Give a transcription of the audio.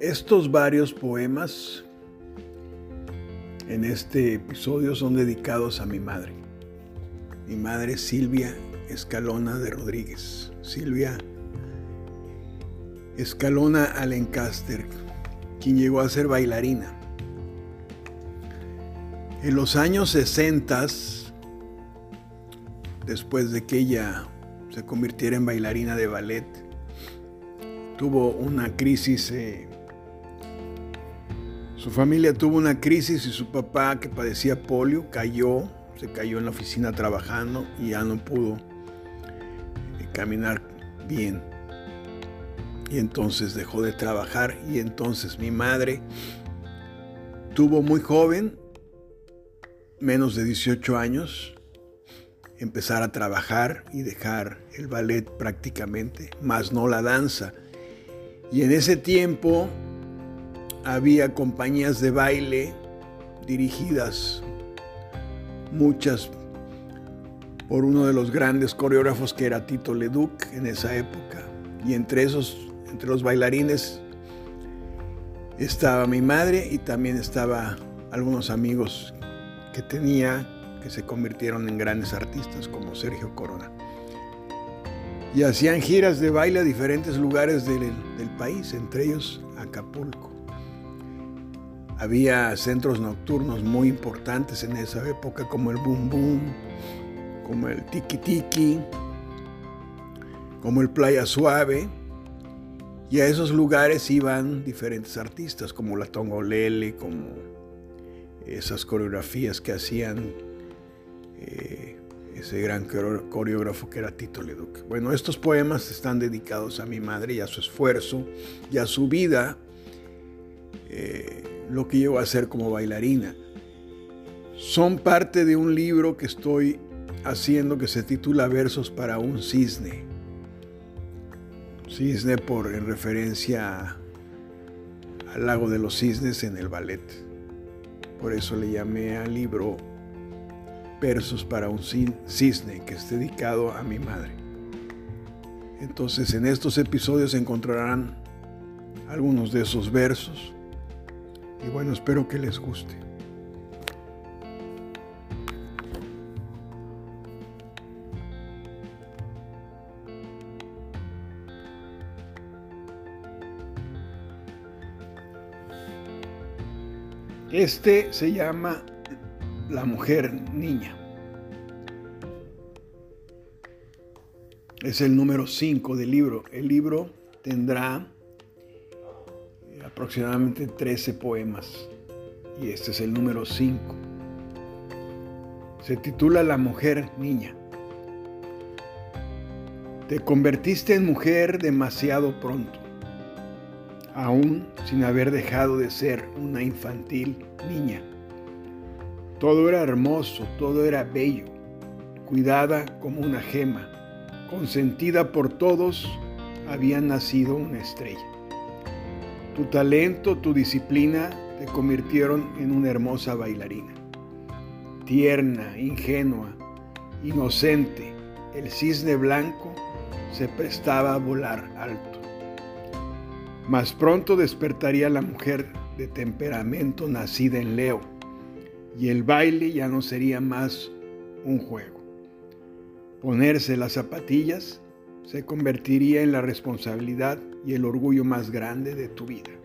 Estos varios poemas en este episodio son dedicados a mi madre. Mi madre Silvia Escalona de Rodríguez. Silvia Escalona Alencaster, quien llegó a ser bailarina. En los años 60, después de que ella se convirtiera en bailarina de ballet, tuvo una crisis. Eh, su familia tuvo una crisis y su papá, que padecía polio, cayó, se cayó en la oficina trabajando y ya no pudo eh, caminar bien. Y entonces dejó de trabajar y entonces mi madre tuvo muy joven, menos de 18 años, empezar a trabajar y dejar el ballet prácticamente, más no la danza. Y en ese tiempo había compañías de baile dirigidas, muchas por uno de los grandes coreógrafos que era Tito Leduc en esa época. Y entre esos, entre los bailarines, estaba mi madre y también estaba algunos amigos que tenía que se convirtieron en grandes artistas como Sergio Corona. Y hacían giras de baile a diferentes lugares del, país, entre ellos Acapulco. Había centros nocturnos muy importantes en esa época como el Boom Boom, como el Tiki Tiki, como el Playa Suave. Y a esos lugares iban diferentes artistas como la Tongolele, como esas coreografías que hacían eh, ese gran coreógrafo que era Tito Leduc. Bueno, estos poemas están dedicados a mi madre y a su esfuerzo y a su vida, eh, lo que llegó a hacer como bailarina. Son parte de un libro que estoy haciendo que se titula Versos para un cisne. Cisne por en referencia al lago de los cisnes en el ballet. Por eso le llamé al libro versos para un cisne que es dedicado a mi madre. Entonces en estos episodios encontrarán algunos de esos versos y bueno, espero que les guste. Este se llama la mujer niña. Es el número 5 del libro. El libro tendrá aproximadamente 13 poemas y este es el número 5. Se titula La mujer niña. Te convertiste en mujer demasiado pronto, aún sin haber dejado de ser una infantil niña. Todo era hermoso, todo era bello, cuidada como una gema, consentida por todos, había nacido una estrella. Tu talento, tu disciplina te convirtieron en una hermosa bailarina. Tierna, ingenua, inocente, el cisne blanco se prestaba a volar alto. Más pronto despertaría la mujer de temperamento nacida en Leo y el baile ya no sería más un juego. Ponerse las zapatillas se convertiría en la responsabilidad y el orgullo más grande de tu vida.